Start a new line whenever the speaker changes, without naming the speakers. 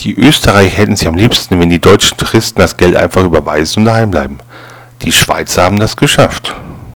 Die Österreicher hätten es am liebsten, wenn die deutschen Touristen das Geld einfach überweisen und daheim bleiben. Die Schweizer haben das geschafft.